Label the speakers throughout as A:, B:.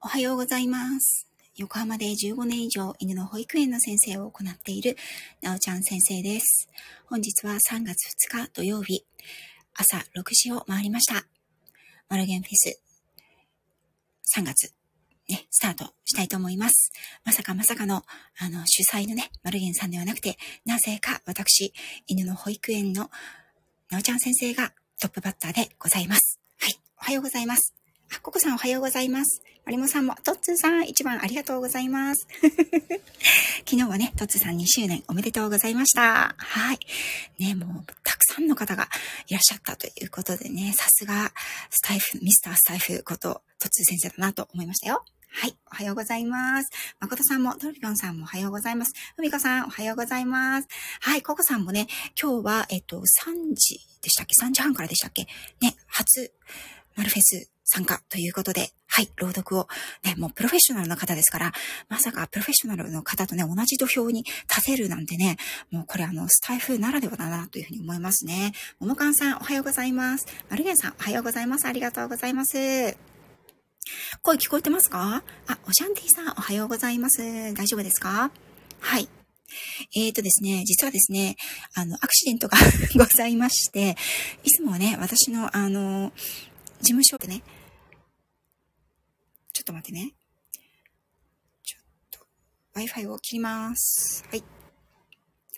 A: おはようございます。横浜で15年以上犬の保育園の先生を行っているなおちゃん先生です。本日は3月2日土曜日、朝6時を回りました。マルゲンフェス3月、ね、スタートしたいと思います。まさかまさかの、あの、主催のね、マルゲンさんではなくて、なぜか私、犬の保育園のなおちゃん先生がトップバッターでございます。はい、おはようございます。あ、ココさんおはようございます。マリモさんも、トッツーさん一番ありがとうございます。昨日はね、トッツーさん2周年おめでとうございました。はい。ね、もう、たくさんの方がいらっしゃったということでね、さすが、スタイフ、ミスタースタイフこと、トッツー先生だなと思いましたよ。はい。おはようございます。誠さんも、トルピョンさんもおはようございます。ふみこさん、おはようございます。はい。ココさんもね、今日は、えっと、3時でしたっけ ?3 時半からでしたっけ？ね、初、マルフェス参加ということで、はい、朗読を、ね、もうプロフェッショナルな方ですから、まさかプロフェッショナルの方とね、同じ土俵に立てるなんてね、もうこれあの、スタイフならではだなというふうに思いますね。ももかんさん、おはようございます。マルゲンさん、おはようございます。ありがとうございます。声聞こえてますか？あ、オシャンティさん、おはようございます。大丈夫ですか？はい。えーとですね、実はですね、あの、アクシデントが ございまして、いつもはね、私の、あの、事務所でね、と待ってね。ちょっと、Wi-Fi を切ります。はい。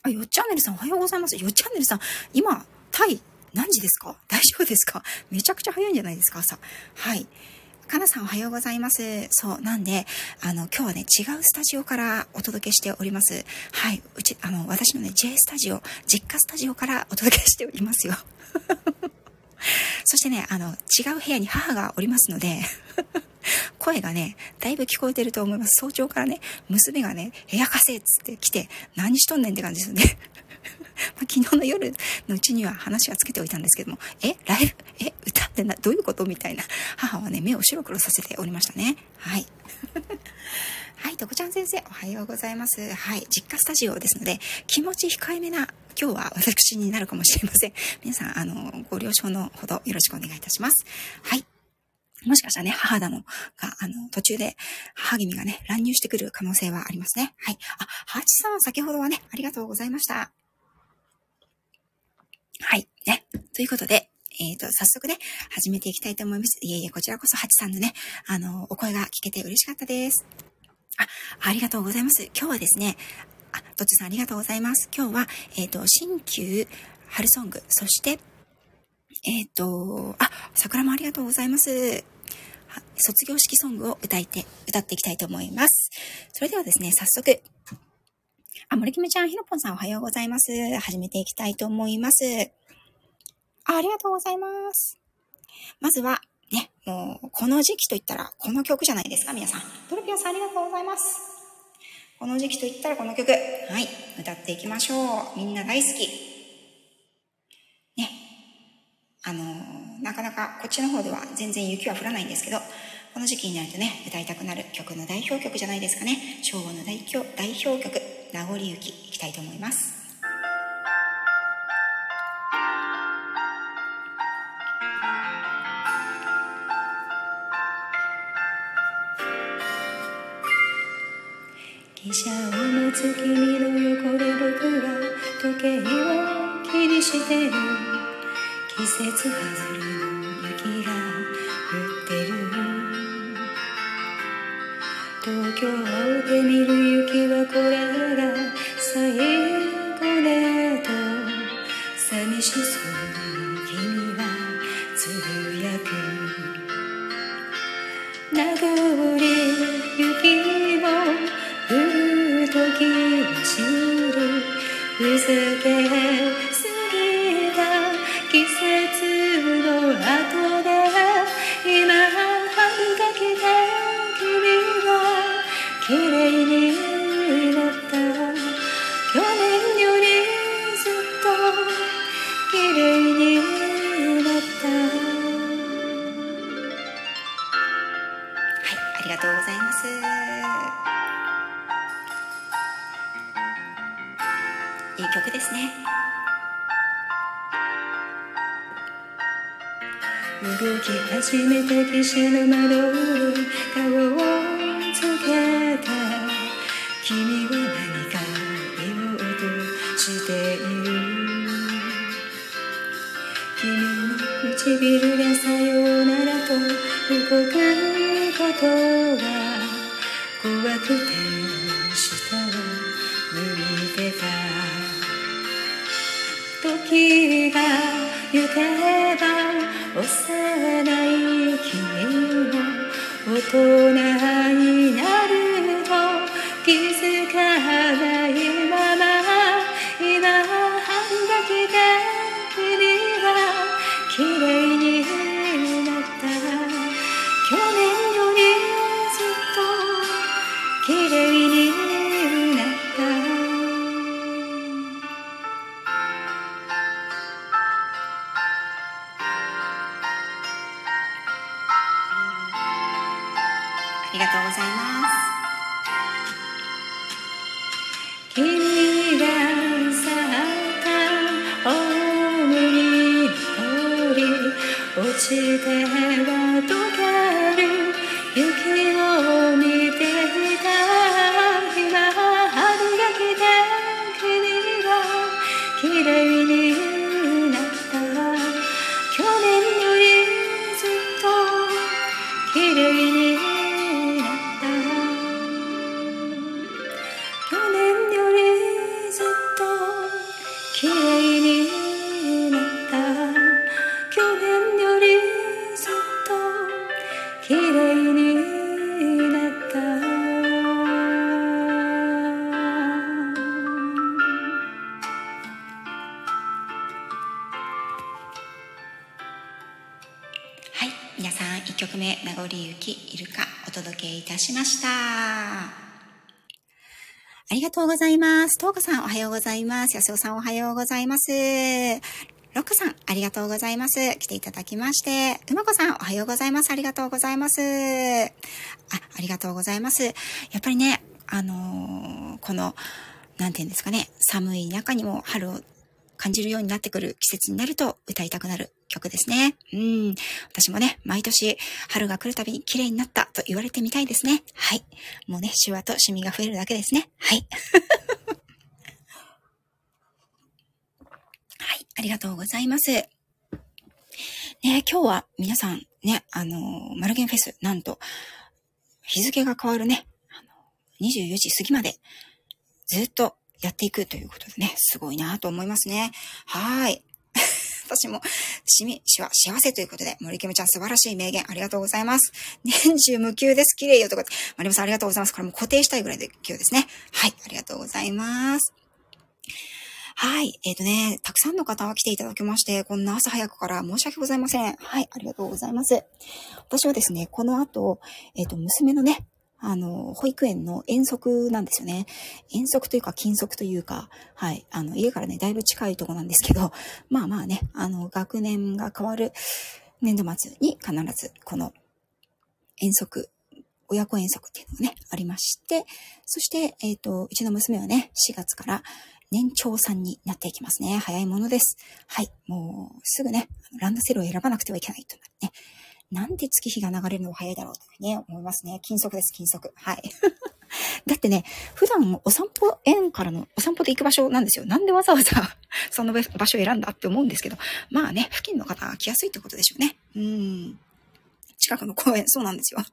A: あ、よっチャンネルさんおはようございます。よっチャンネルさん、今、タイ、何時ですか？大丈夫ですか？めちゃくちゃ早いんじゃないですか朝。はい。かなさんおはようございます。そう。なんで、あの、今日はね、違うスタジオからお届けしております。はい。うち、あの、私のね、J スタジオ、実家スタジオからお届けしておりますよ。そしてね、あの、違う部屋に母がおりますので、声がね、だいぶ聞こえてると思います。早朝からね、娘がね、部屋貸せっつって来て、何しとんねんって感じですよね。ま昨日の夜のうちには話はつけておいたんですけども、え、ライブ、え、歌ってな、どういうことみたいな。母はね、目を白黒させておりましたね。はい。はい、とこちゃん先生、おはようございます。はい、実家スタジオですので、気持ち控えめな、今日は私になるかもしれません。皆さん、あの、ご了承のほどよろしくお願いいたします。はい。もしかしたらね、母だのが、あの、途中で、母君がね、乱入してくる可能性はありますね。はい。あ、ハーチさん、先ほどはね、ありがとうございました。はい。ね。ということで、えっ、と、早速ね、始めていきたいと思います。いえいえ、こちらこそ、ハチさんのね、あの、お声が聞けて嬉しかったです。あ、ありがとうございます。今日はですね、あ、どっちさんありがとうございます。今日は、えっ、と、新旧春ソング、そして、えっ、と、あ、桜もありがとうございます。卒業式ソングを歌いて、歌っていきたいと思います。それではですね、早速、あ、森キムちゃん、ひろぽんさんおはようございます。始めていきたいと思います。あありがとうございます。まずは、ね、もう、この時期といったら、この曲じゃないですか、皆さん。トルピオさんありがとうございます。この時期といったらこの曲。はい、歌っていきましょう。みんな大好き。ね。あのーなかなかこっちの方では全然雪は降らないんですけど、この時期になるとね、歌いたくなる曲の代表曲じゃないですかね。昭和の代表代表曲、名残雪、いきたいと思います。
B: 汽車を待つ君の横で僕は時計を気にしてる季節外れの雪が
A: ざいます。いい曲ですね。
B: 動き始めた汽車の窓に顔をつけた君は何か言おうとしている君の唇がさようならと動くことが怖くて下を向いてた。時が行けば幼い君も大人
A: しました。ありがとうございます。トーコさん、おはようございます。安尾さん、おはようございます。ロックさん、ありがとうございます。来ていただきまして。うまこさん、おはようございます。ありがとうございます。あ、ありがとうございます。やっぱりね、あのーこの、なんていうんですかね、寒い中にも春を感じるようになってくる季節になると歌いたくなる曲ですね。うん。私もね、毎年春が来るたびに綺麗になったと言われてみたいですね。はい。もうね、シワとシミが増えるだけですね。はい。はい。ありがとうございます。ね、今日は皆さんね、あのーマルゲンフェス、なんと、日付が変わるね、あの24時過ぎまでずっとやっていくということでね、すごいなと思いますね。はい。私も、しみ、しわ、幸せということで、森キムちゃん素晴らしい名言ありがとうございます。年中無休です。綺麗よとか、マリモさんありがとうございます。これも固定したいぐらいで今日ですね。はい、ありがとうございます。はい。えっ、とね、たくさんの方が来ていただきまして、こんな朝早くから申し訳ございません。はい、ありがとうございます。私はですね、この後、えっ、と、娘のね、あの、保育園の遠足なんですよね。遠足というか、近足というか、はい。あの、家からね、だいぶ近いとこなんですけど、まあまあね、あの、学年が変わる年度末に必ず、この、遠足、親子遠足っていうのがね、ありまして、そして、えっ、と、うちの娘はね、4月から年長さんになっていきますね。早いものです。はい。もう、すぐね、ランドセルを選ばなくてはいけないとね。なんで月日が流れるのが早いだろうとね、思いますね。金足です、金足。はい。だってね、普段お散歩園からのお散歩で行く場所なんですよ。なんでわざわざ その場所を選んだって思うんですけど、まあね、付近の方が来やすいってことでしょうね。うん。近くの公園、そうなんですよ。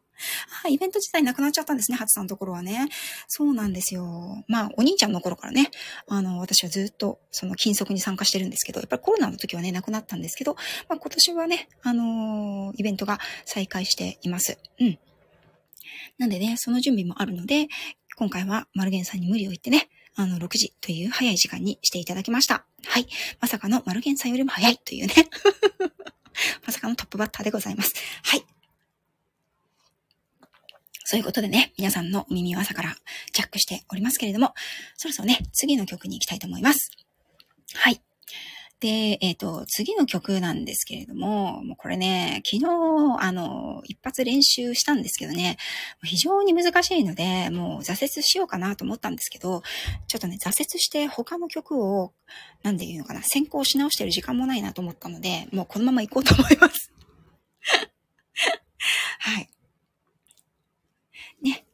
A: あ、イベント自体なくなっちゃったんですね、ハツさんのところはね。そうなんですよ。まあ、お兄ちゃんの頃からね、あの、私はずっと、その、金足に参加してるんですけど、やっぱりコロナの時はね、なくなったんですけど、まあ、今年はね、あのーイベントが再開しています。うん。なんでね、その準備もあるので、今回はマルゲンさんに無理を言ってね、あの、6時という早い時間にしていただきました。はい。まさかのマルゲンさんよりも早いというね。まさかのトップバッターでございます。はい。そういうことでね、皆さんの耳を朝からジャックしておりますけれども、そろそろね、次の曲に行きたいと思います。はい。で、えっ、と、次の曲なんですけれども、もうこれね、昨日、あの、一発練習したんですけどね、非常に難しいので、もう挫折しようかなと思ったんですけど、ちょっとね、挫折して他の曲を、なんで言うのかな、先行し直してる時間もないなと思ったので、もうこのまま行こうと思います。はい。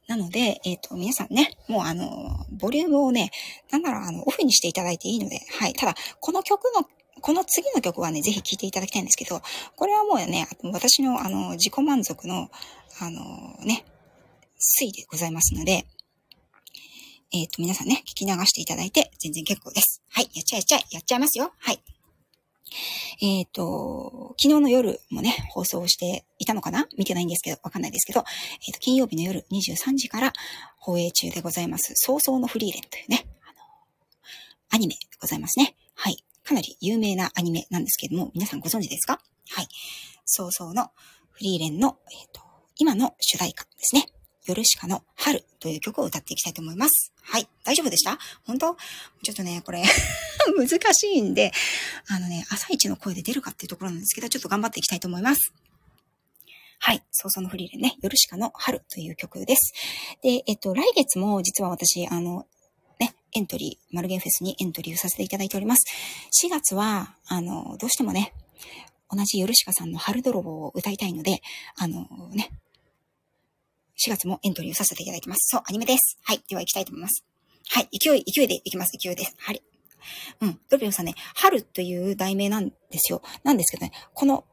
A: なので、えっ、ー、と、皆さんね、もうあの、ボリュームをね、なんならあの、オフにしていただいていいので、はい。ただ、この曲の、この次の曲はね、ぜひ聴いていただきたいんですけど、これはもうね、私のあの、自己満足の、あの、ね、推でございますので、えっ、ー、と、皆さんね、聞き流していただいて全然結構です。はい、やっちゃえやっちゃえ、やっちゃいますよ。はい。えっ、ー、と、昨日の夜もね、放送していたのかな？見てないんですけど、わかんないですけど、えっ、ー、と、金曜日の夜23時から放映中でございます、早々のフリーレンというね、あの、アニメでございますね。はい。かなり有名なアニメなんですけども、皆さんご存知ですか？はい。早々のフリーレンの、えっ、ー、と、今の主題歌ですね。ヨルシカの春という曲を歌っていきたいと思います。はい。大丈夫でした？本当？ちょっとね、これ 難しいんで、あのね、朝一の声で出るかっていうところなんですけど、ちょっと頑張っていきたいと思います。はい。早々のフリーレンね、ヨルシカの春という曲です。で、えっと、来月も実は私、あの、ね、エントリー、マルゲンフェスにエントリーをさせていただいております。4月は、あの、どうしてもね、同じヨルシカさんの春泥棒を歌いたいので、あのね、4月もエントリーをさせていただいてます。そう、アニメです。はい。では行きたいと思います。はい。勢い、勢いで行きます。勢いです。はい。うん。ドリオさんね、春という題名なんですよ。なんですけどね、この、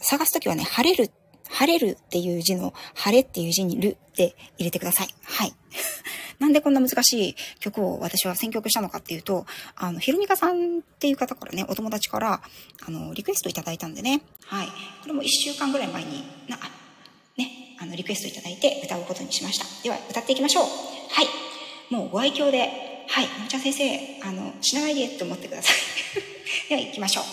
A: 探すときはね、晴れる、晴れるっていう字の、晴れっていう字にるって入れてください。はい。なんでこんな難しい曲を私は選曲したのかっていうと、あの、ひろみかさんっていう方からね、お友達から、あの、リクエストいただいたんでね。はい。これも1週間ぐらい前に、な、ね、あの、リクエストいただいて歌うことにしました。では、歌っていきましょう。はい。もうご愛嬌で、はい、のちゃ先生、あの、死なないでって思ってください。では、行きましょう。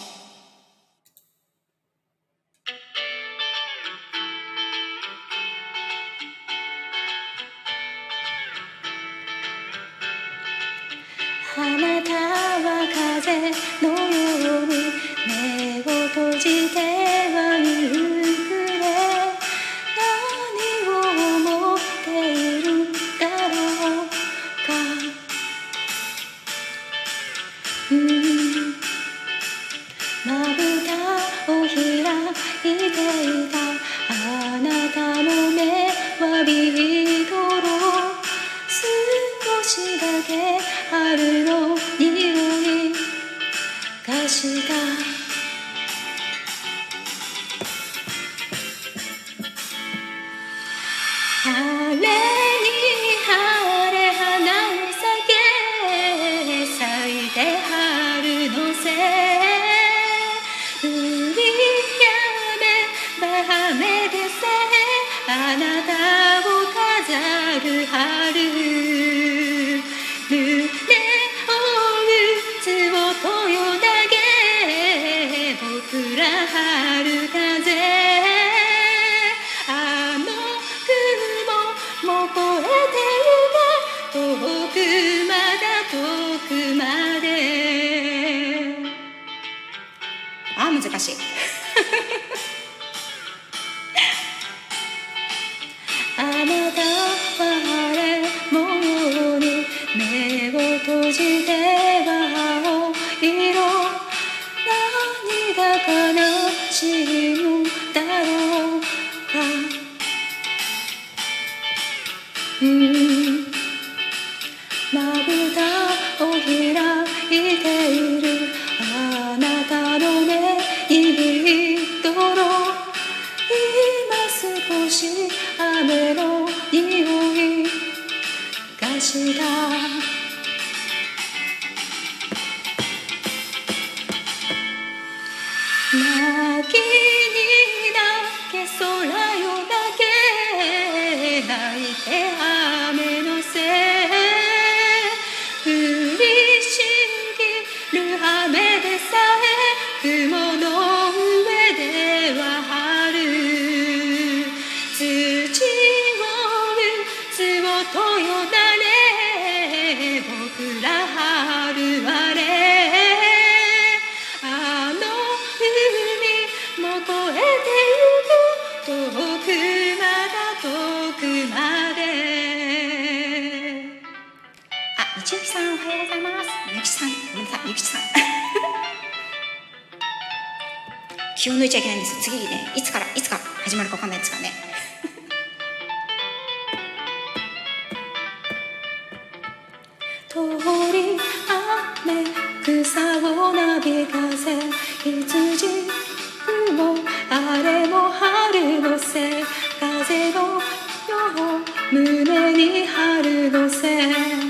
B: 花束 you have. とうございます。みゆきさんごめさいみゆきさん。
A: 気を抜いちゃいけないんです。次にねいつからいつから始まるか分かんないですからね。
B: 通り雨草をなびかせ羊もあれも春のせい風のよう胸に春のせ。い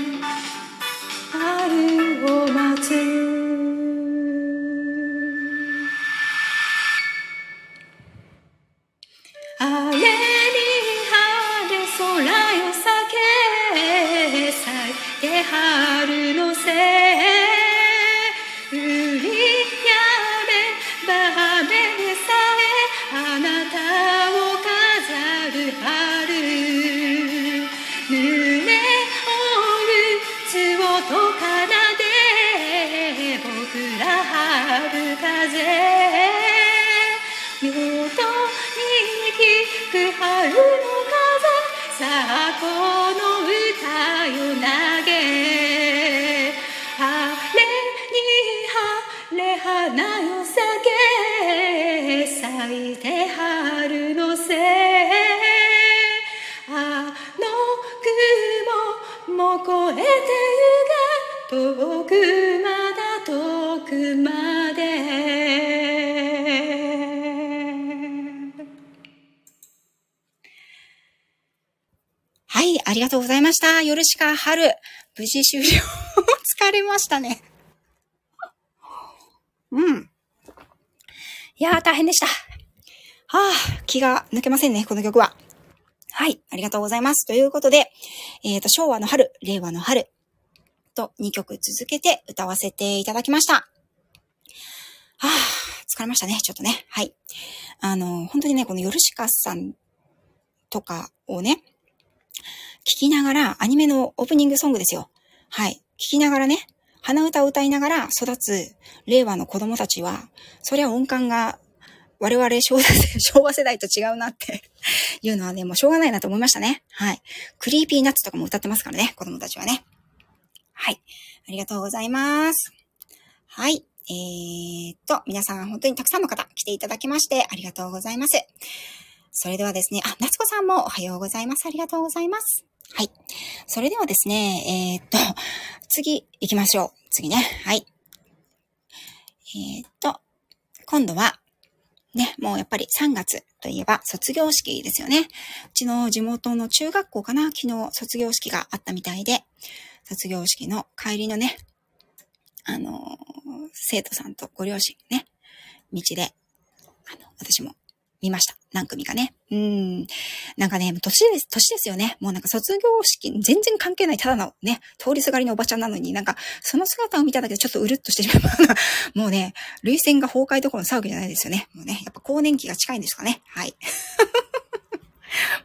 A: した。夜しか春。無事終了。疲れましたね。うん。いやー、大変でした。はあ、気が抜けませんね、この曲は。はい、ありがとうございます。ということで、えっ、と、昭和の春、令和の春と2曲続けて歌わせていただきました。はあ、疲れましたね、ちょっとね。はい。あの、本当にね、このヨルシカさんとかをね、聞きながら、アニメのオープニングソングですよ。はい。聞きながらね、鼻歌を歌いながら育つ令和の子供たちは、そりゃ音感が我々 昭和世代と違うなって いうのはね、もうしょうがないなと思いましたね。はい。 Creepy Nuts とかも歌ってますからね、子供たちはね。はい。ありがとうございます。はい。えー、っと、皆さん本当にたくさんの方来ていただきましてありがとうございます。それではですね、あ、夏子さんもおはようございます。ありがとうございます。はい。それではですね、えー、っと、次行きましょう。次ね。はい。えー、っと、今度は、ね、もうやっぱり3月といえば卒業式ですよね。うちの地元の中学校かな昨日卒業式があったみたいで、卒業式の帰りのね、あの生徒さんとご両親ね、道で、あの、私も見ました。何組かね。うん。なんかね、年です、年ですよね。もうなんか卒業式、全然関係ない、ただのね、通りすがりのおばちゃんなのになんか、その姿を見ただけでちょっとうるっとしてしまう。もうね、類線が崩壊どころの騒ぎじゃないですよね。もうね、やっぱ更年期が近いんですかね。はい。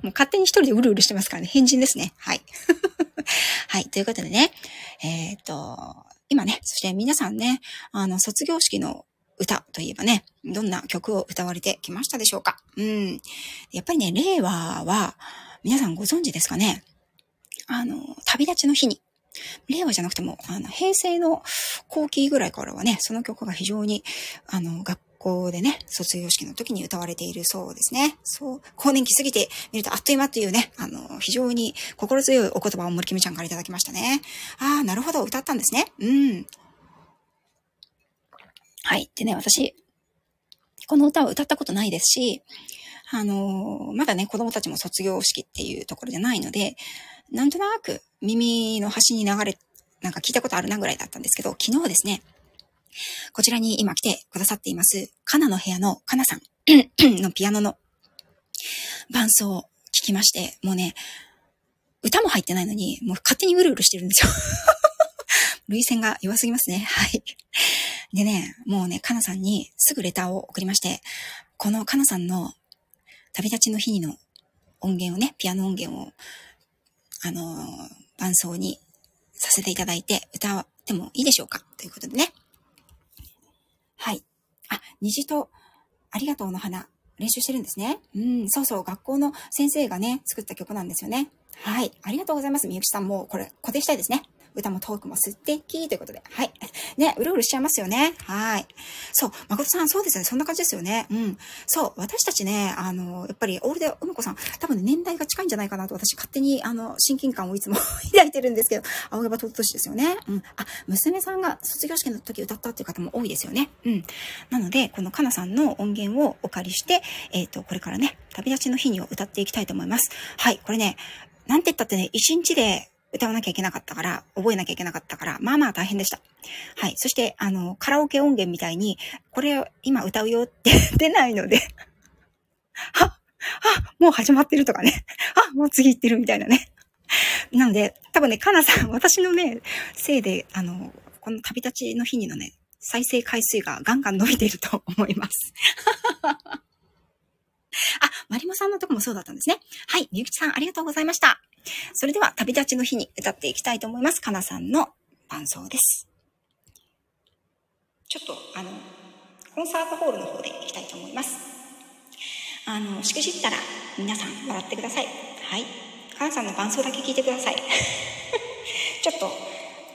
A: もう勝手に一人でうるうるしてますからね。変人ですね。はい。はい。ということでね、えっ、と、今ね、そして皆さんね、あの、卒業式の歌といえばね、どんな曲を歌われてきましたでしょうか？うん。やっぱりね、令和は、皆さんご存知ですかね？あの、旅立ちの日に。令和じゃなくても、あの、平成の後期ぐらいからはね、その曲が非常に、あの、学校でね、卒業式の時に歌われているそうですね。そう、更年期過ぎてみるとあっという間というね、あの、非常に心強いお言葉を森キムちゃんからいただきましたね。ああ、なるほど、歌ったんですね。うん。はい。でね、私、この歌を歌ったことないですし、あのーまだね、子供たちも卒業式っていうところじゃないので、なんとなく耳の端に流れ、なんか聞いたことあるなぐらいだったんですけど、昨日ですね、こちらに今来てくださっています、カナの部屋のカナさん のピアノの伴奏を聞きまして、もうね、歌も入ってないのに、もう勝手にうるうるしてるんですよ。類線が弱すぎますね。はい。でね、もうね、かなさんにすぐレターを送りまして、このかなさんの旅立ちの日にの音源をね、ピアノ音源を、あのー伴奏にさせていただいて、歌ってもいいでしょうか？ということでね。はい。あ、虹とありがとうの花、練習してるんですね。うん、そうそう、学校の先生がね、作った曲なんですよね。はい。ありがとうございます。みゆきさんも、これ、固定したいですね。歌もトークも素敵ということで。はい。ね、うるうるしちゃいますよね。はい。そう、誠さん、そうですね。そんな感じですよね。うん。そう、私たちね、あの、やっぱり、オールデ梅子さん、多分ね、年代が近いんじゃないかなと私勝手に、あの、親近感をいつも 抱いてるんですけど、青山ととしですよね。うん。あ、娘さんが卒業式の時歌ったっていう方も多いですよね。うん。なので、このかなさんの音源をお借りして、えっ、ー、と、これからね、旅立ちの日にを歌っていきたいと思います。はい、これね、なんて言ったってね、一日で歌わなきゃいけなかったから、覚えなきゃいけなかったから、まあまあ大変でした。はい。そして、あの、カラオケ音源みたいに、これ今歌うよって 出ないのでは、あ、もう始まってるとかね。あ、もう次行ってるみたいなね。なので、多分ね、かなさん、私のね、せいで、あの、この旅立ちの日にのね、再生回数がガンガン伸びていると 思います。あ、マリモさんのとこもそうだったんですね。はい、みゆきちさんありがとうございました。それでは、旅立ちの日に歌っていきたいと思います。かなさんの伴奏です。ちょっと、あの、コンサートホールの方でいきたいと思います。あの、しくじったら皆さん笑ってください。はい。かなさんの伴奏だけ聞いてください。ちょっと、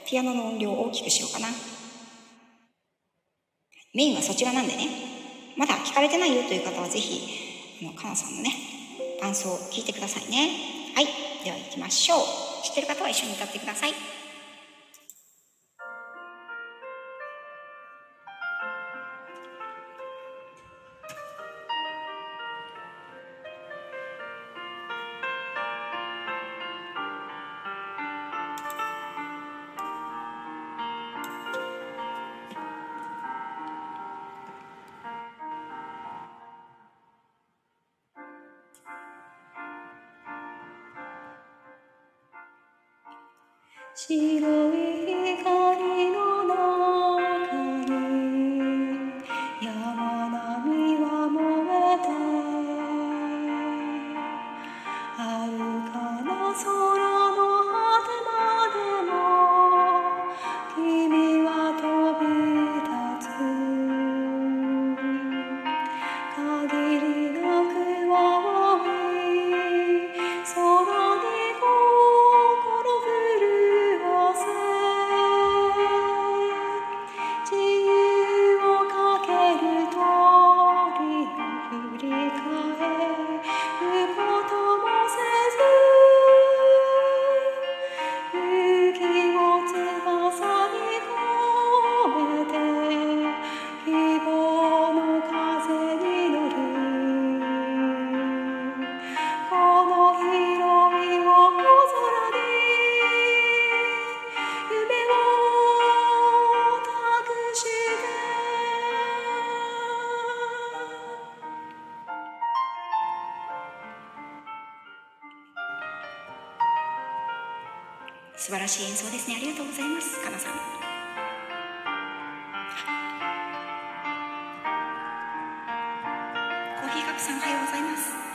A: ピアノの音量を大きくしようかな。メインはそちらなんでね。まだ聞かれてないよという方はぜひ、のかなさんのね伴奏を聞いてくださいねはいでは行きましょう。知ってる方は一緒に歌ってください。
B: 白いコーヒーカップさんおはようございます。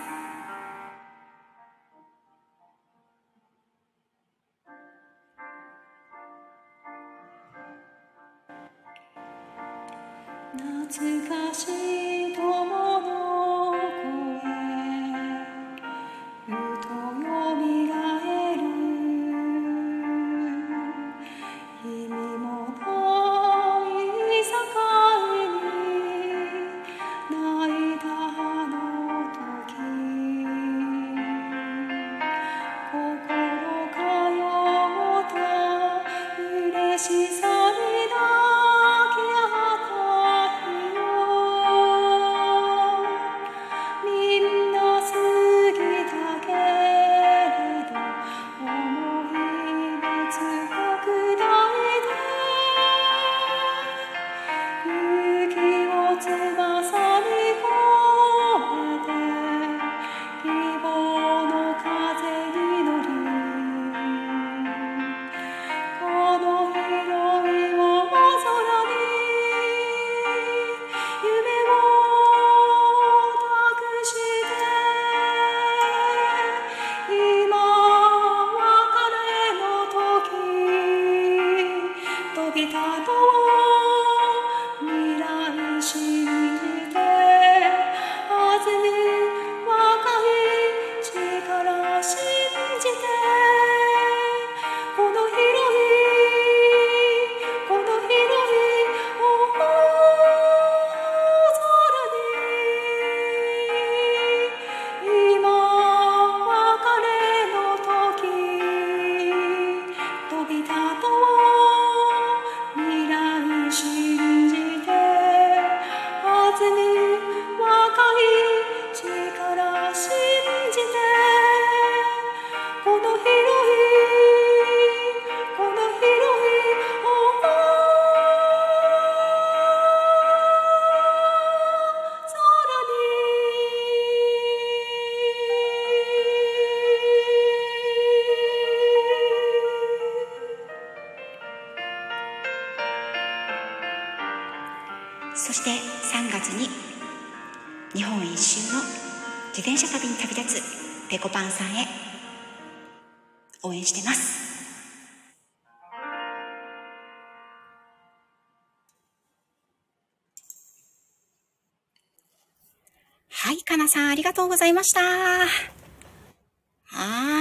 B: が
A: とうございました。は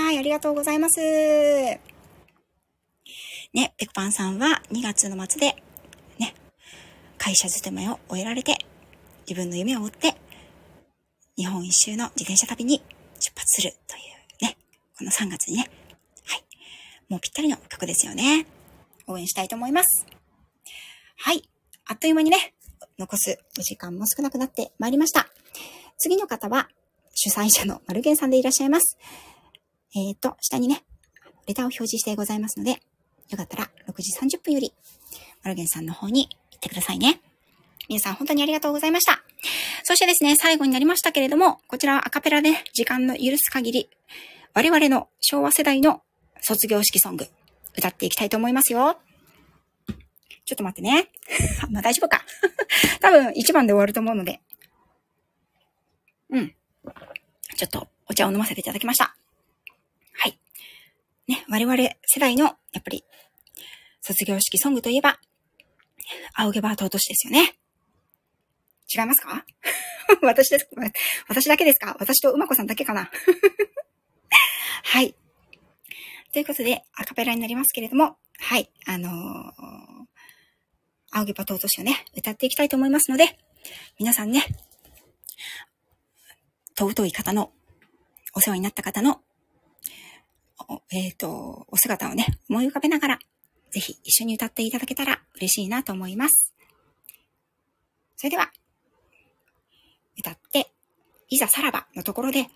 A: ーい、ありがとうございます。ね、ペコパンさんは2月の末で、ね、会社勤めを終えられて、自分の夢を追って、日本一周の自転車旅に出発するというね、この3月にね、はい、もうぴったりの曲ですよね。応援したいと思います。はい、あっという間にね、残すお時間も少なくなってまいりました。次の方は、主催者のマルゲンさんでいらっしゃいます。えっ、ー、と、下にね、レターを表示してございますので、よかったら6時30分より、マルゲンさんの方に行ってくださいね。皆さん本当にありがとうございました。そしてですね、最後になりましたけれども、こちらはアカペラで、時間の許す限り、我々の昭和世代の卒業式ソング、歌っていきたいと思いますよ。ちょっと待ってね。まあ大丈夫か。多分1番で終わると思うので、うん。ちょっとお茶を飲ませていただきました。はい。ね、我々世代の、やっぱり、卒業式ソングといえば、仰げば尊しですよね。違いますか？私です。私だけですか？私とうまこさんだけかな？はい。ということで、アカペラになりますけれども、はい。あのー、仰げば尊しをね、歌っていきたいと思いますので、皆さんね、尊い方の、お世話になった方の、えっ、ー、と、お姿をね、思い浮かべながら、ぜひ一緒に歌っていただけたら嬉しいなと思います。それでは、歌って、いざさらばのところで、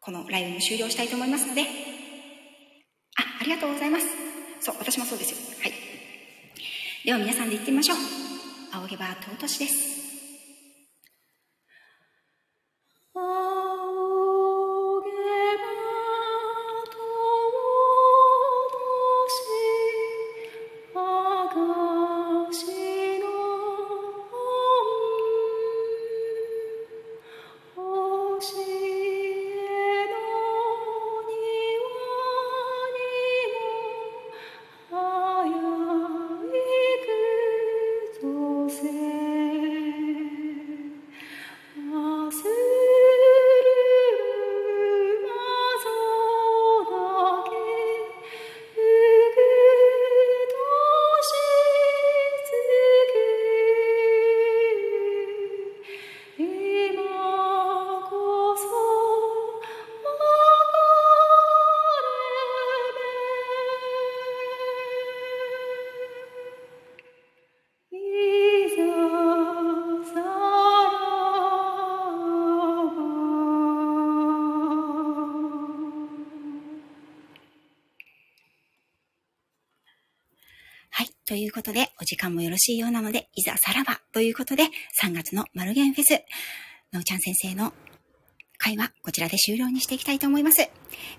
A: このライブも終了したいと思いますので、あ、ありがとうございます。そう、私もそうですよ。はい。では皆さんで行ってみましょう。仰げば尊しです。ということで、お時間もよろしいようなので、いざさらばということで、3月のマルゲンフェス、のうちゃん先生の会はこちらで終了にしていきたいと思います。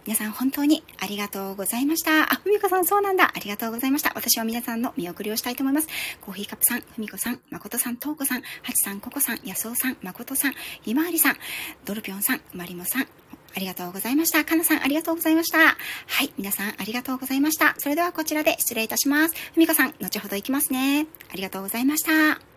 A: 皆さん本当にありがとうございました。あ、ふみこさんそうなんだ。ありがとうございました。私は皆さんの見送りをしたいと思います。コーヒーカップさん、ふみこさん、まことさん、とうこさん、はちさん、ここさん、やすおさん、まことさん、ひまわりさん、ドルピョンさん、まりもさん、ありがとうございました。かなさん、ありがとうございました。はい、皆さん、ありがとうございました。それではこちらで失礼いたします。ふみかさん、後ほど行きますね。ありがとうございました。